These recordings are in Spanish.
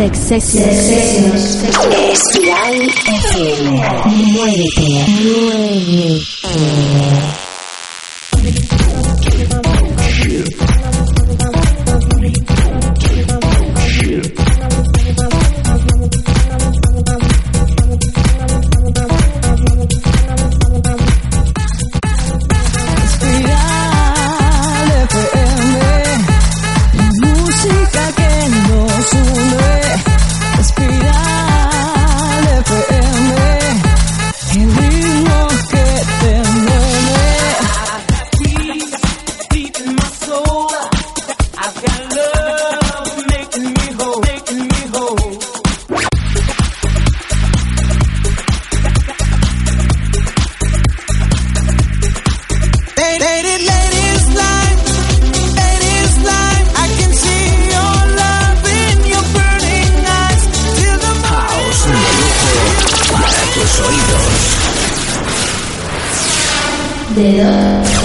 Sexesiones. Espiral FM. Muévete.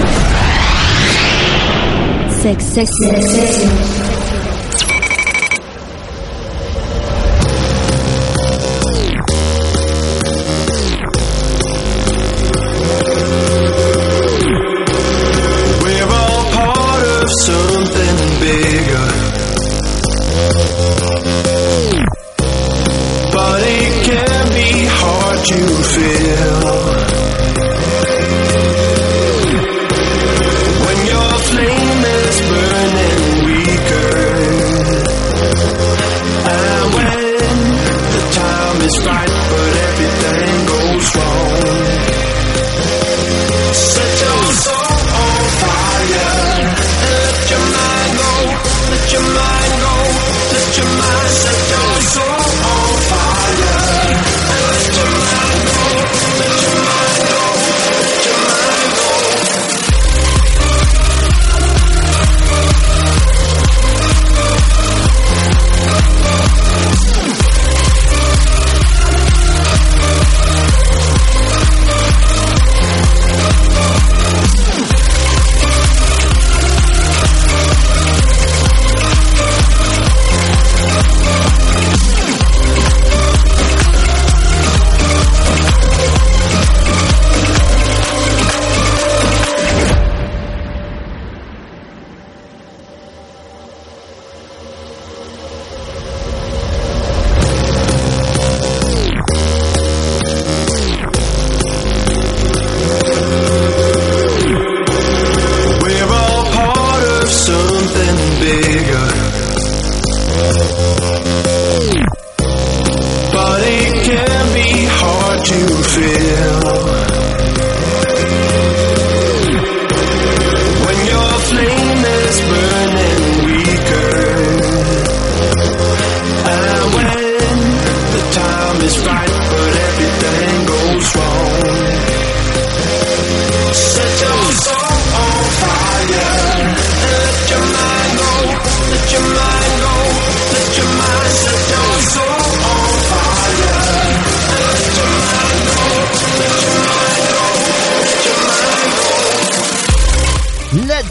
Muévete. Sex, sex, sex.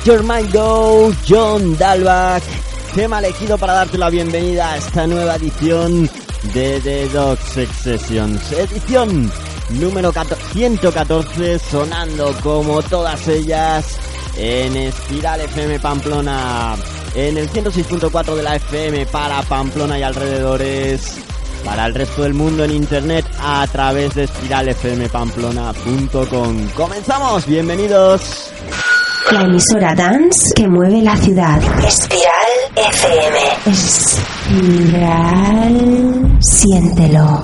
Your Mind Go, John Dalbach, tema elegido para darte la bienvenida a esta nueva edición de The Dog Sex Sessions. Edición número 114, sonando como todas ellas en Espiral FM Pamplona, en el 106.4 de la FM para Pamplona y alrededores, para el resto del mundo en internet a través de espiralfmpamplona.com. Comenzamos, bienvenidos. La emisora dance que mueve la ciudad. Espiral FM. Espiral. Siéntelo.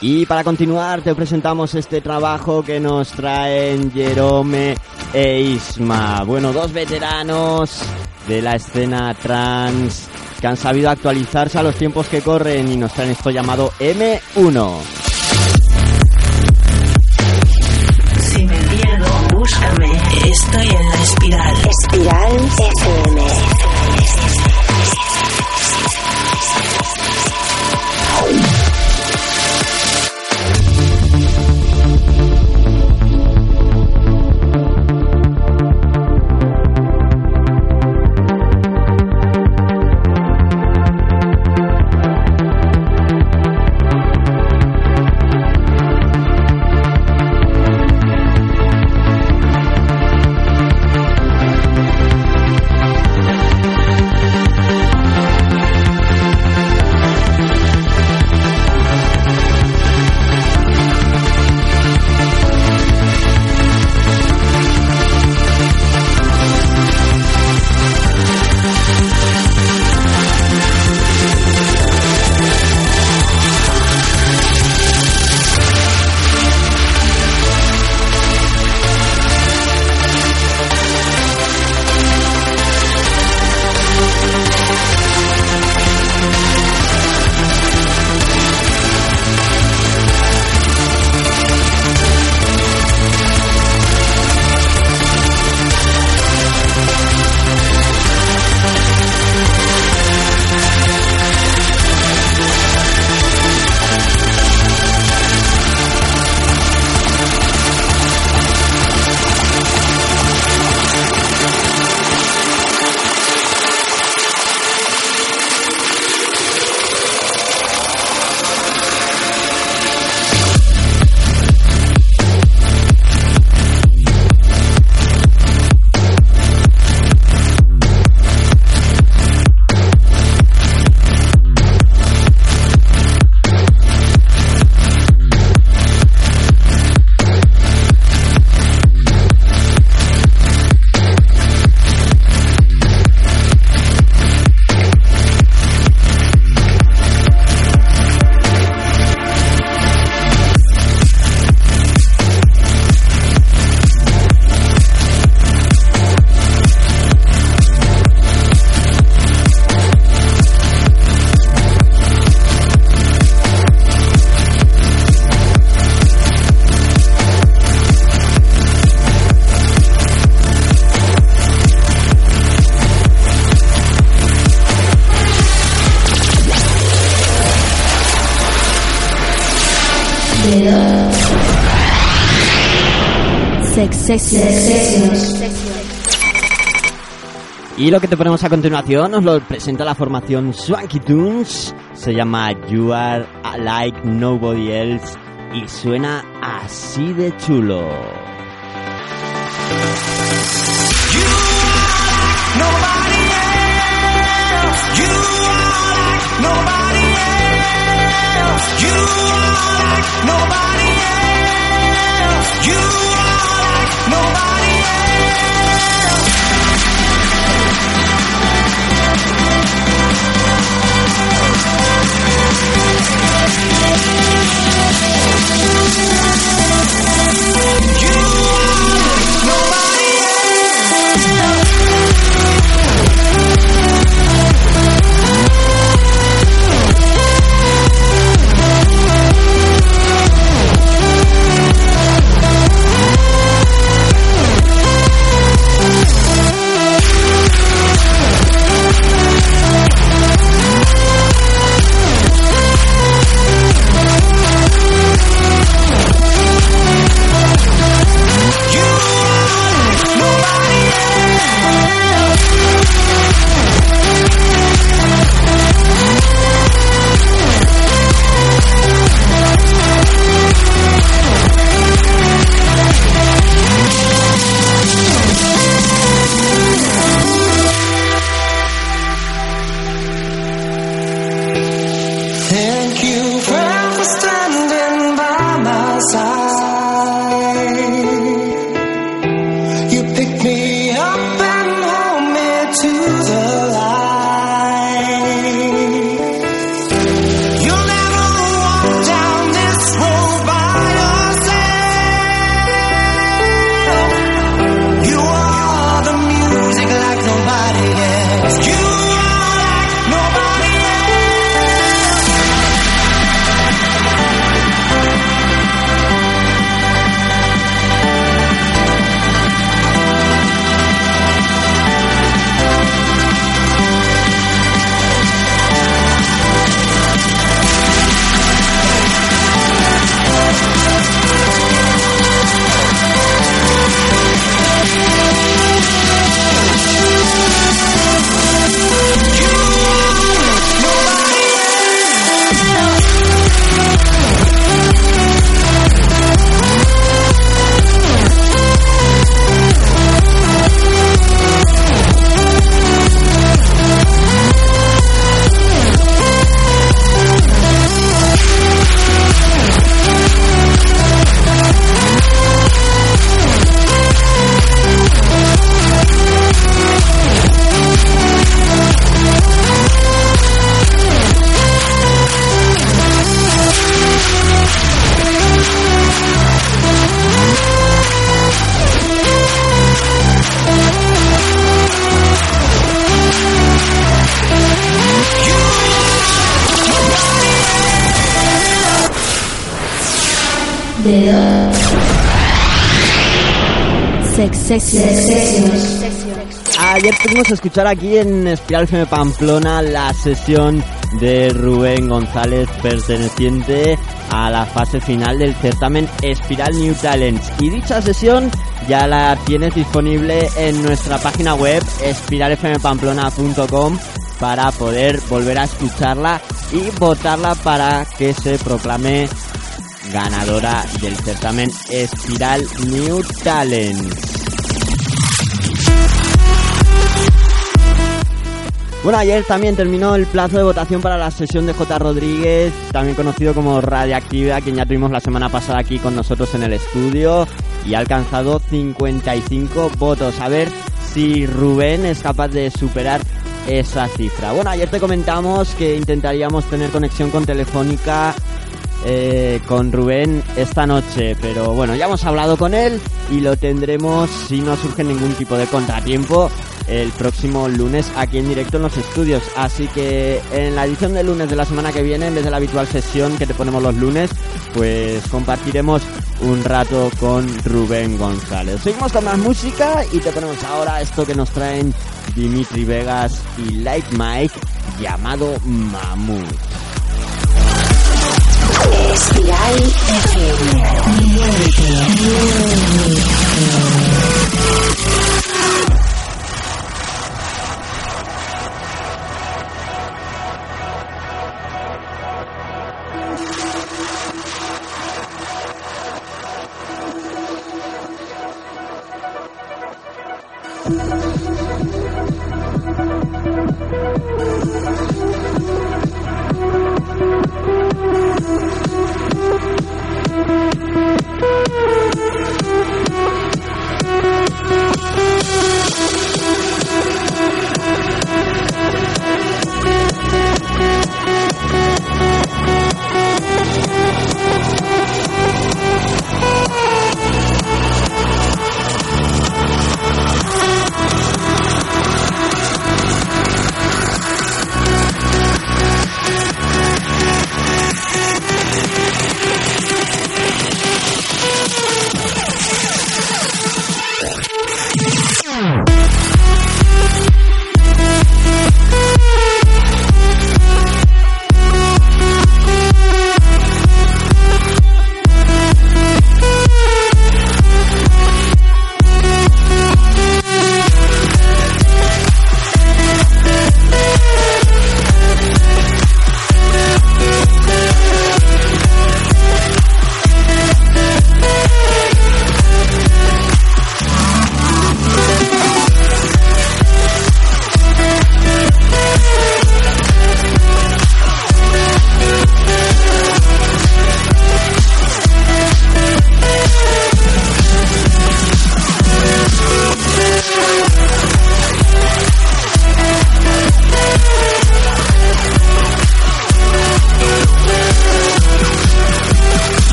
Y para continuar te presentamos este trabajo que nos traen Jerome e Isma. Bueno, dos veteranos de la escena trans que han sabido actualizarse a los tiempos que corren y nos traen esto llamado M1. Si me pierdo, búscame. Estoy en la espiral. Espiral FM. Y lo que te ponemos a continuación nos lo presenta la formación Swanky Tunes. Se llama You Are Like Nobody Else y suena así de chulo. You nobody nobody else. Ayer pudimos escuchar aquí en Espiral FM Pamplona la sesión de Rubén González perteneciente a la fase final del certamen Espiral New Talents. Y dicha sesión ya la tienes disponible en nuestra página web espiralfmpamplona.com para poder volver a escucharla y votarla para que se proclame ganadora del certamen Espiral New Talents. Bueno, ayer también terminó el plazo de votación para la sesión de J. Rodríguez, también conocido como Radiactividad, quien ya tuvimos la semana pasada aquí con nosotros en el estudio y ha alcanzado 55 votos. A ver si Rubén es capaz de superar esa cifra. Bueno, ayer te comentamos que intentaríamos tener conexión con Telefónica eh, con Rubén esta noche, pero bueno, ya hemos hablado con él y lo tendremos si no surge ningún tipo de contratiempo el próximo lunes aquí en directo en los estudios. Así que en la edición de lunes de la semana que viene, en vez de la habitual sesión que te ponemos los lunes, pues compartiremos un rato con Rubén González. Seguimos con más música y te ponemos ahora esto que nos traen Dimitri Vegas y Like Mike llamado Mamut. Espiral Espiral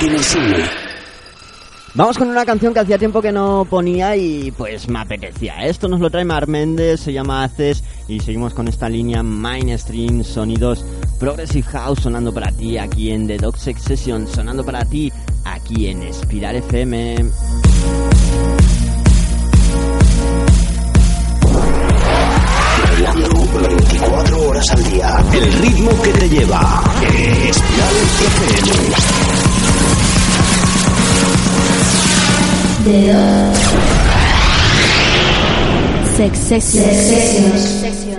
que nos une. Vamos con una canción que hacía tiempo que no ponía y pues me apetecía. Esto nos lo trae Mar Méndez, se llama Haces y seguimos con esta línea mainstream, sonidos Progressive House sonando para ti aquí en The Dog Sex Session, sonando para ti aquí en Espiral FM. Bailando 24 horas al día. El ritmo que te lleva. Espiral FM. Sex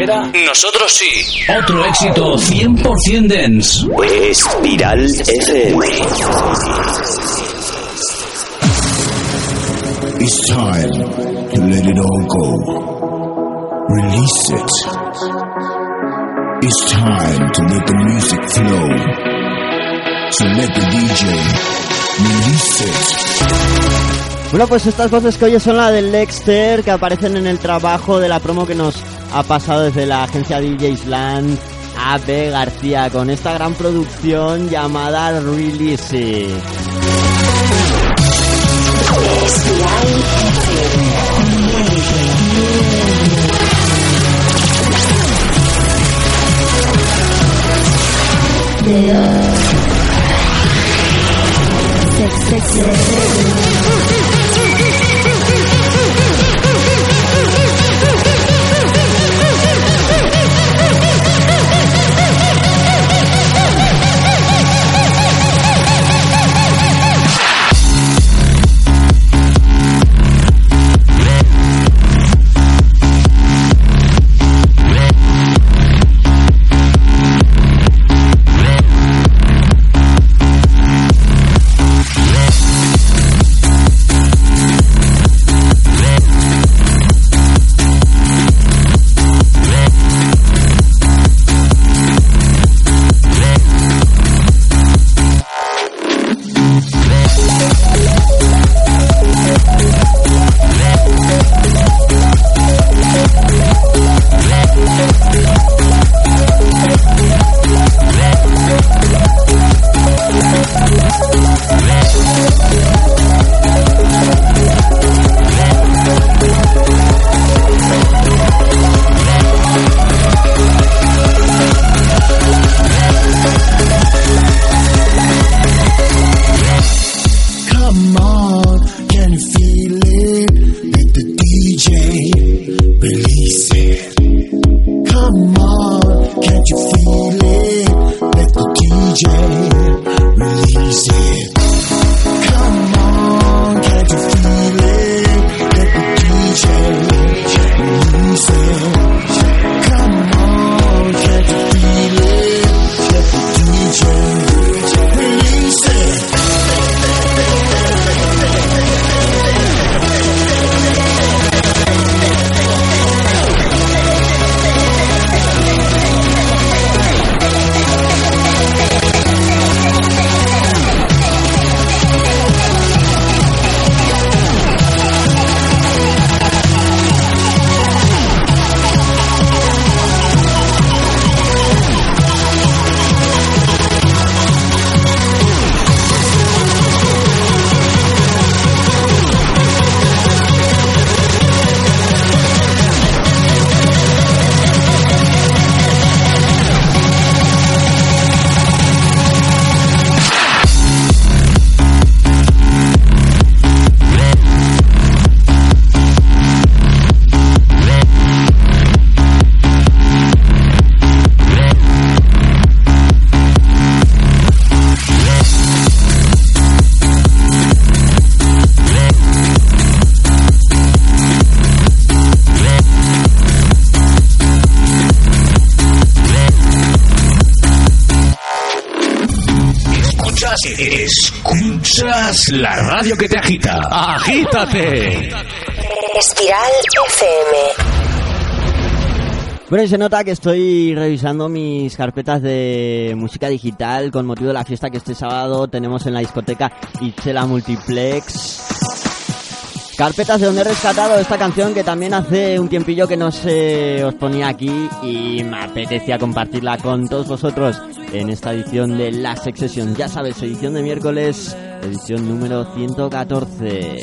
espera? Nosotros sí. Otro éxito 100% dance. Espiral FM. It's time to let it all go. Release it. It's time to let the music flow. So let the DJ release it. Bueno, pues estas voces que oyes son la del Lexter, que aparecen en el trabajo de la promo que nos ha pasado desde la agencia DJ Island AB García, con esta gran producción llamada Release la radio que te agita. Agítate. Espiral FM. Bueno, y se nota que estoy revisando mis carpetas de música digital con motivo de la fiesta que este sábado tenemos en la discoteca Ichela Multiplex. Carpetas de donde he rescatado esta canción que también hace un tiempillo que no se os ponía aquí y me apetecía compartirla con todos vosotros en esta edición de La Sex Session. Ya sabes, edición de miércoles, edición número 114.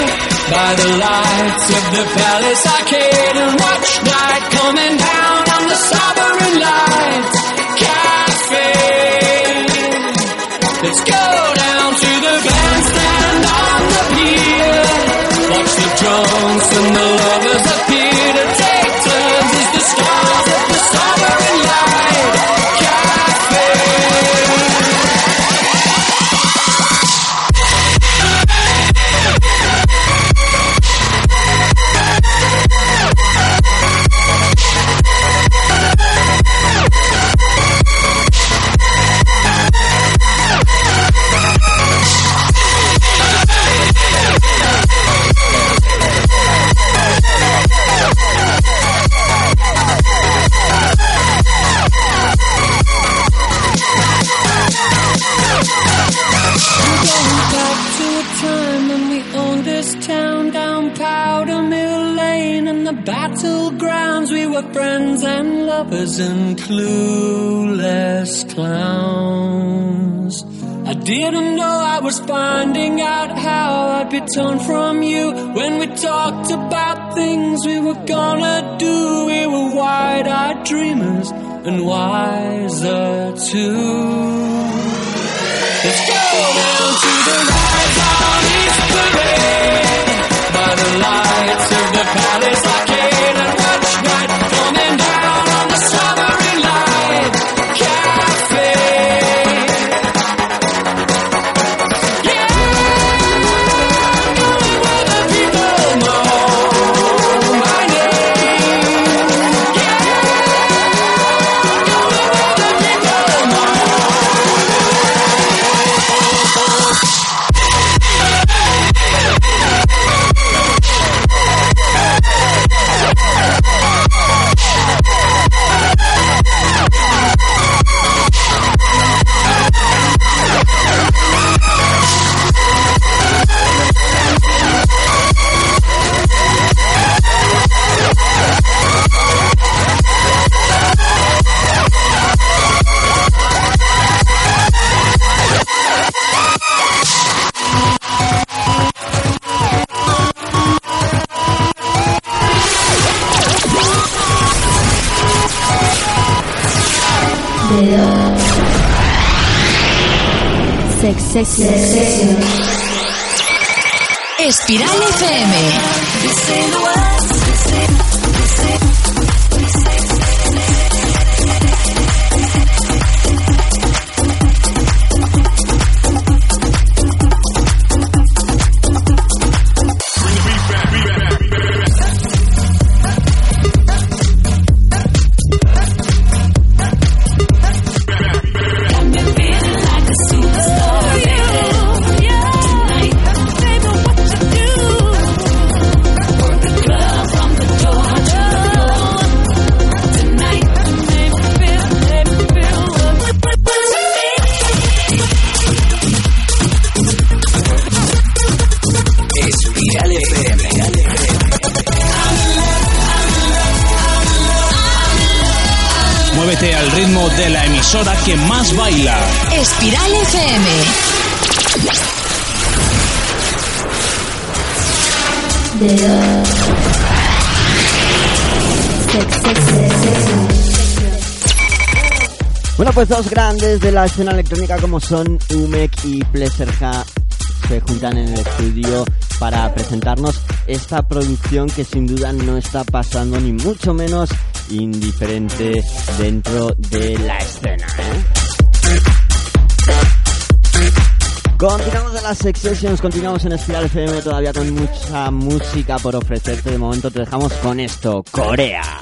By the lights of the Palace Arcade and watch night coming down on the Sovereign Lights Cafe. Let's go down to the bandstand on the pier. Watch the drunks and the the battlegrounds. We were friends and lovers and clueless clowns. I didn't know I was finding out how I'd be torn from you when we talked about things we were gonna do. We were wide-eyed dreamers and wiser too. Let's go down to the rides on East Parade by the lights of the Palace Espiral FM. Grandes de la escena electrónica como son Umek y Pleasure se juntan en el estudio para presentarnos esta producción que sin duda no está pasando ni mucho menos indiferente dentro de la escena. ¿eh? Continuamos en las Sex Sessions, continuamos en Espiral FM todavía con mucha música por ofrecerte. De momento te dejamos con esto, Corea.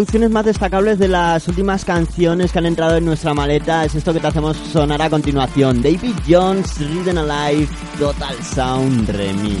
Una de las producciones más destacables de las últimas canciones que han entrado en nuestra maleta es esto que te hacemos sonar a continuación. David Jones, Ridden Alive, Total Sound Remix.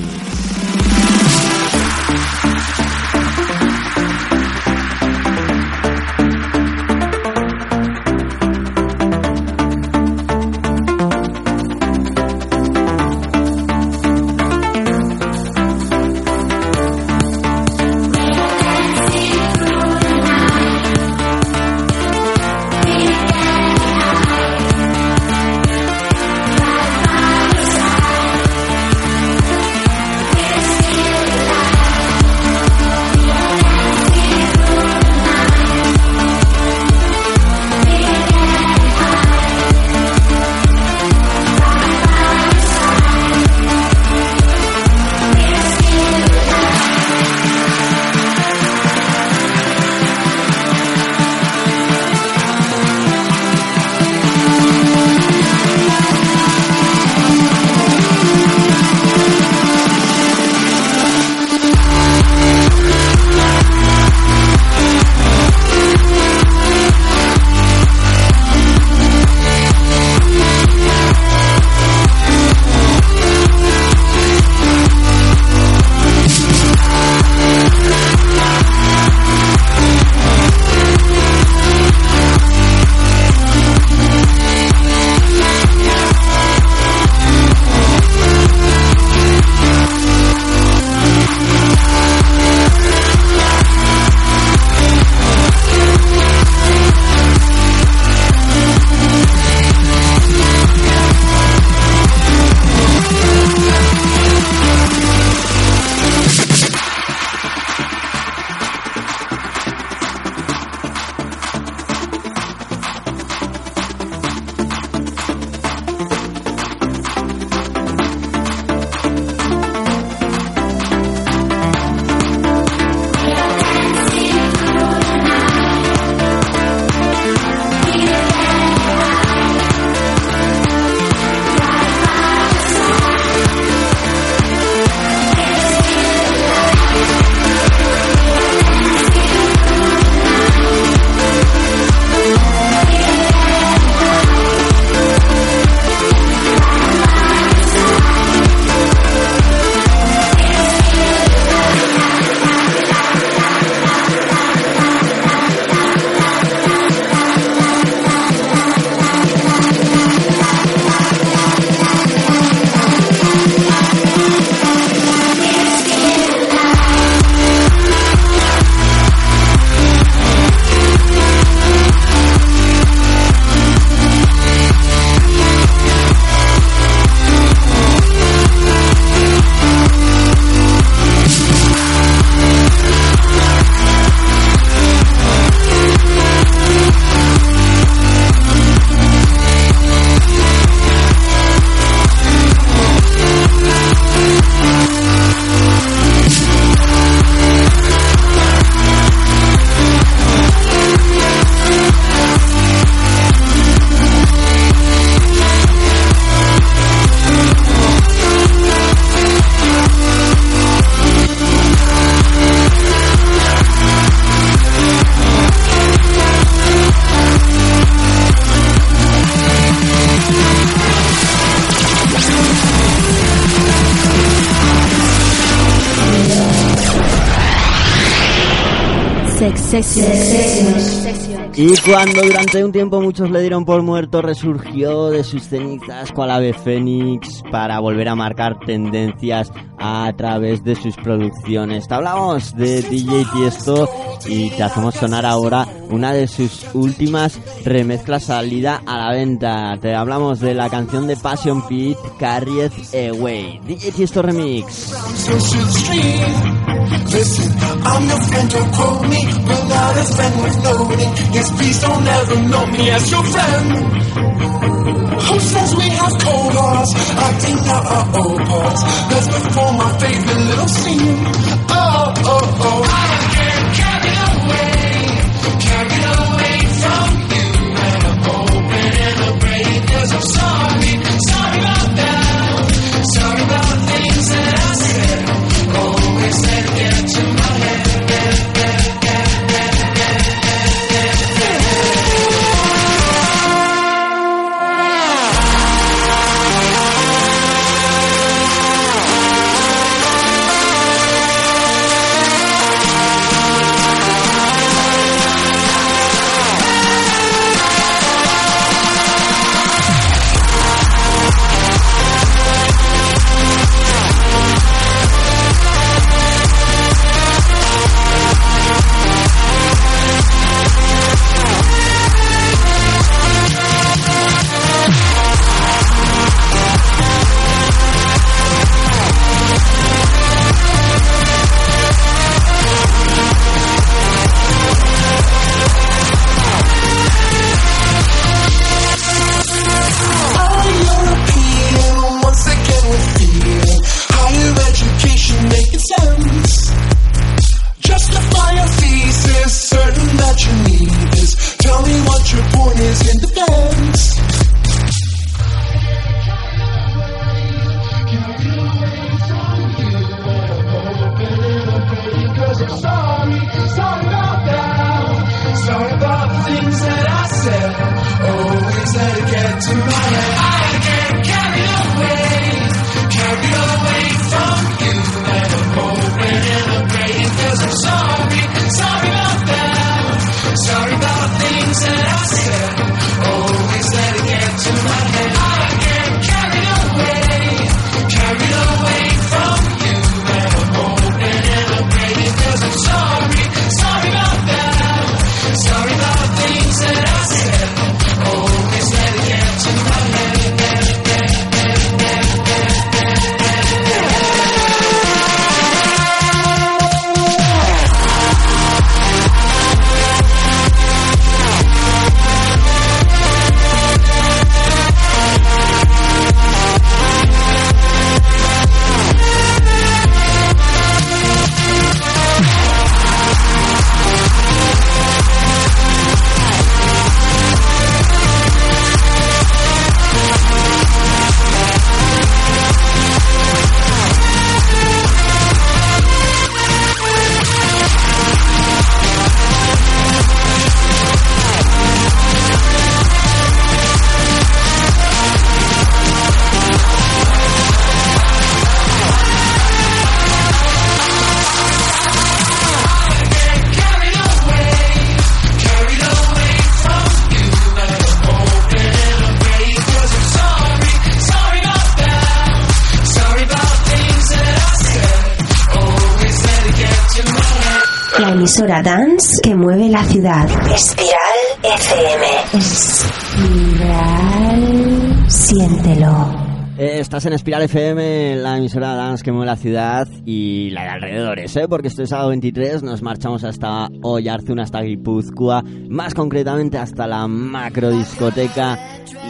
Y cuando durante un tiempo muchos le dieron por muerto, resurgió de sus cenizas cual ave fénix para volver a marcar tendencias a través de sus producciones. Te hablamos de DJ Tiesto y te hacemos sonar ahora una de sus últimas remezclas salida a la venta. Te hablamos de la canción de Passion Pit, Carried Away. DJ Tiesto Remix. Listen, I'm your friend, don't quote me. But now this friend was loading. Yes, please don't ever know me as your friend. Who says we have cold hearts? Acting out our old parts. Let's perform my favorite little scene. Oh, oh, oh. I get carried away. Carried away from you. And I'm it'll break. Cause I'm sorry. Sorry about that. Sorry about things that I said. Always let it emisora dance que mueve la ciudad. Espiral FM. Espiral. Siéntelo. Eh, estás en Espiral FM, la emisora dance que mueve la ciudad y la de alrededores, ¿eh? Porque este sábado 23 nos marchamos hasta Oyarzun, hasta Guipúzcoa, más concretamente hasta la macro discoteca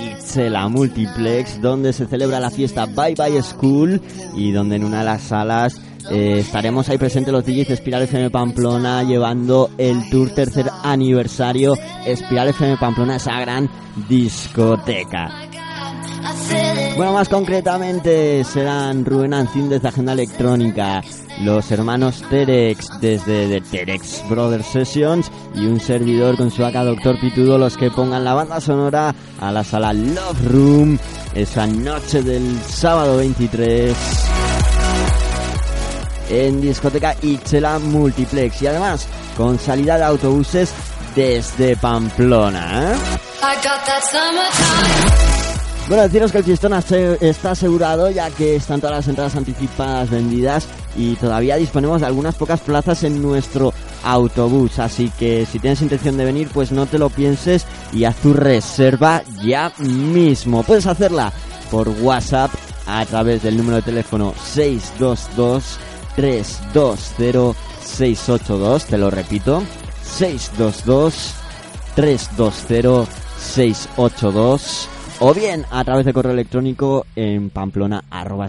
Itzela Multiplex, donde se celebra la fiesta Bye Bye School y donde en una de las salas eh, estaremos ahí presentes los DJs de Espiral FM Pamplona llevando el tour tercer aniversario Espiral FM Pamplona, esa gran discoteca. Bueno, más concretamente serán Rubén Ancín desde Agenda Electrónica, los hermanos Terex desde The Terex Brothers Sessions y un servidor con su acá Doctor Pitudo los que pongan la banda sonora a la sala Love Room esa noche del sábado 23 en discoteca Itzela Multiplex y además con salida de autobuses desde Pamplona. ¿eh? Bueno, deciros que el fiestón está asegurado ya que están todas las entradas anticipadas vendidas y todavía disponemos de algunas pocas plazas en nuestro autobús. Así que si tienes intención de venir, pues no te lo pienses y haz tu reserva ya mismo. Puedes hacerla por WhatsApp a través del número de teléfono 622 320 682. Te lo repito, 622 320 682 o bien a través de correo electrónico en pamplona arroba.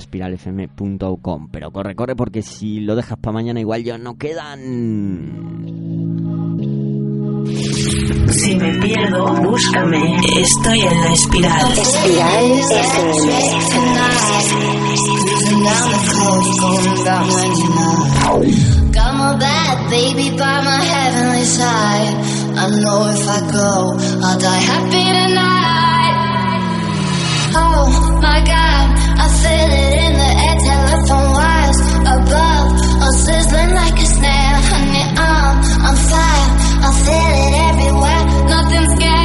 Pero corre, corre, porque si lo dejas para mañana igual ya no quedan. Si me pierdo, búscame. Estoy en la espiral. Espiral. Got my bad baby by my heavenly side. I know if I go, I'll die happy tonight. Oh my god, I feel it in the air, telephone wires above, all sizzling like a snare. Honey, I'm on fire, I feel it everywhere. Nothing's scares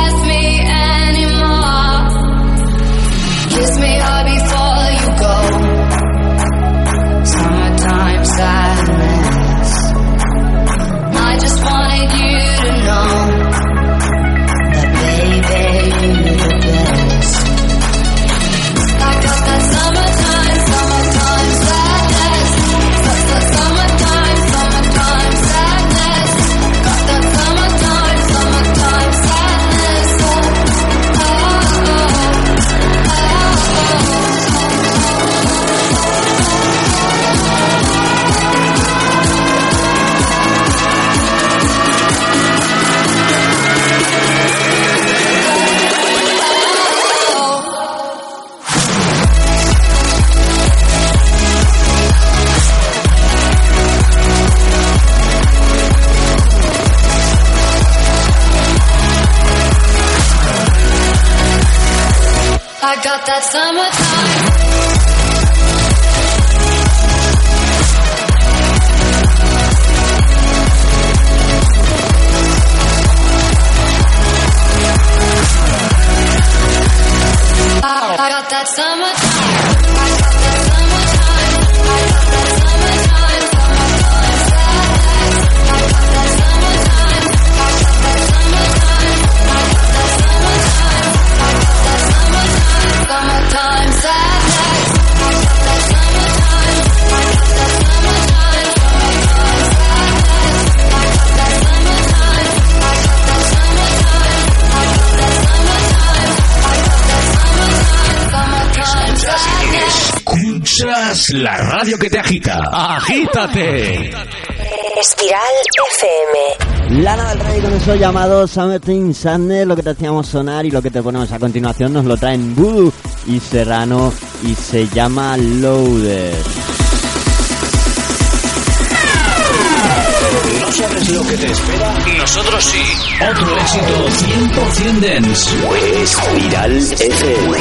about that summertime. Escuchas la radio que te agita. ¡Agítate! Espiral FM. Lana del Rey con eso llamado Summertime Sadness, lo que te hacíamos sonar y lo que te ponemos a continuación nos lo traen Voodoo y Serrano y se llama Loaded. ¿No sabes lo que te espera? Nosotros sí. Otro éxito 100% dance. Espiral FM.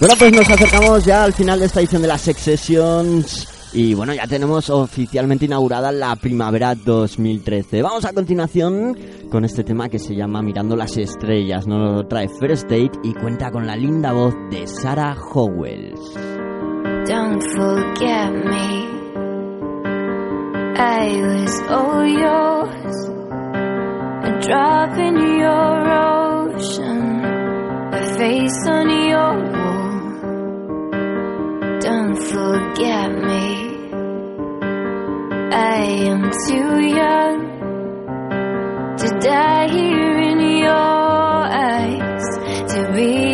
Bueno, pues nos acercamos ya al final de esta edición de las Sex Sessions. Y bueno, ya tenemos oficialmente inaugurada la primavera 2013. Vamos a continuación con este tema que se llama Mirando las Estrellas. Nos lo trae First Date y cuenta con la linda voz de Sarah Howells. Don't forget me. I was all yours. A drop in your ocean. A face on your wall. Don't forget me. I am too young to die here in your eyes. To be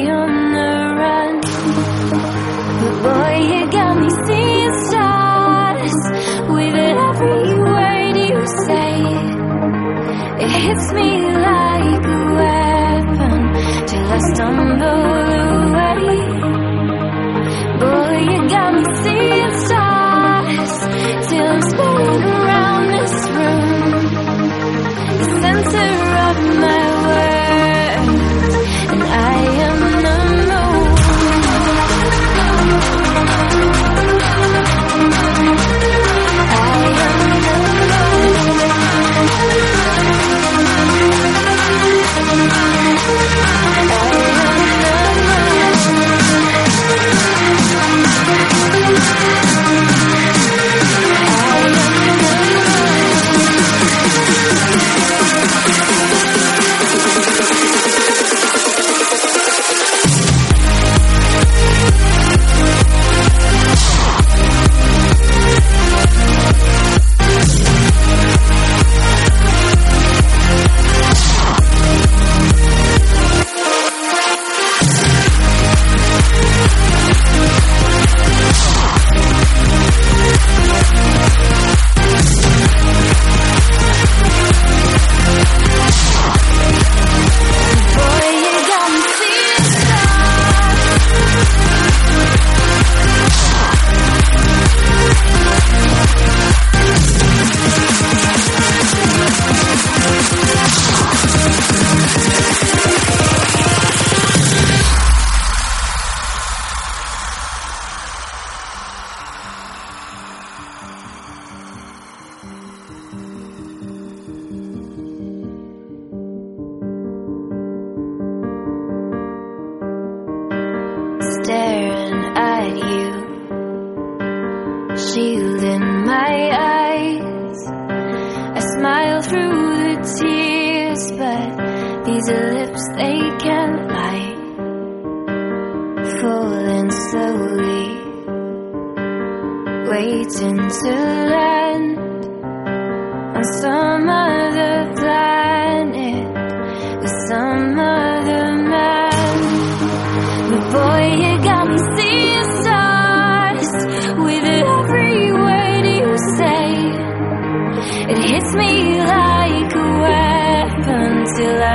hits me like a weapon till I stumble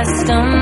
custom.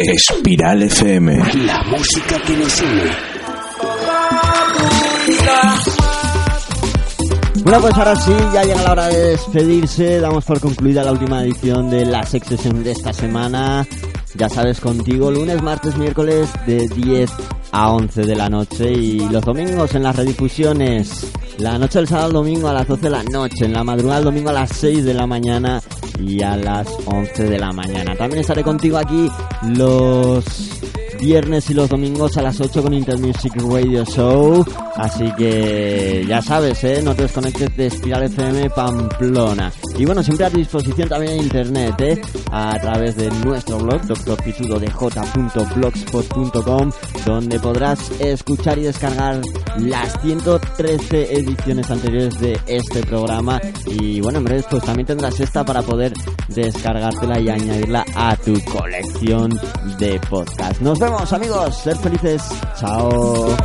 Espiral FM. La música que nos une. Bueno, pues ahora sí, ya llega la hora de despedirse. Damos por concluida la última edición de la Sex Session de esta semana. Ya sabes, contigo lunes, martes, miércoles de 10 a 11 de la noche y los domingos en las redifusiones. La noche del sábado al domingo a las 12 de la noche, en la madrugada del domingo a las 6 de la mañana y a las 11 de la mañana. También estaré contigo aquí los viernes y los domingos a las 8 con Intermusic Radio Show. Así que ya sabes, ¿eh? no te desconectes de Espiral FM Pamplona. Y bueno, siempre a tu disposición también en internet, ¿eh? a través de nuestro blog, drpitudodj.blogspot.com, donde podrás escuchar y descargar las 113 ediciones anteriores de este programa. Y bueno, en breve pues también tendrás esta para poder descargártela y añadirla a tu colección de podcast. Nos vemos amigos, ser felices, chao.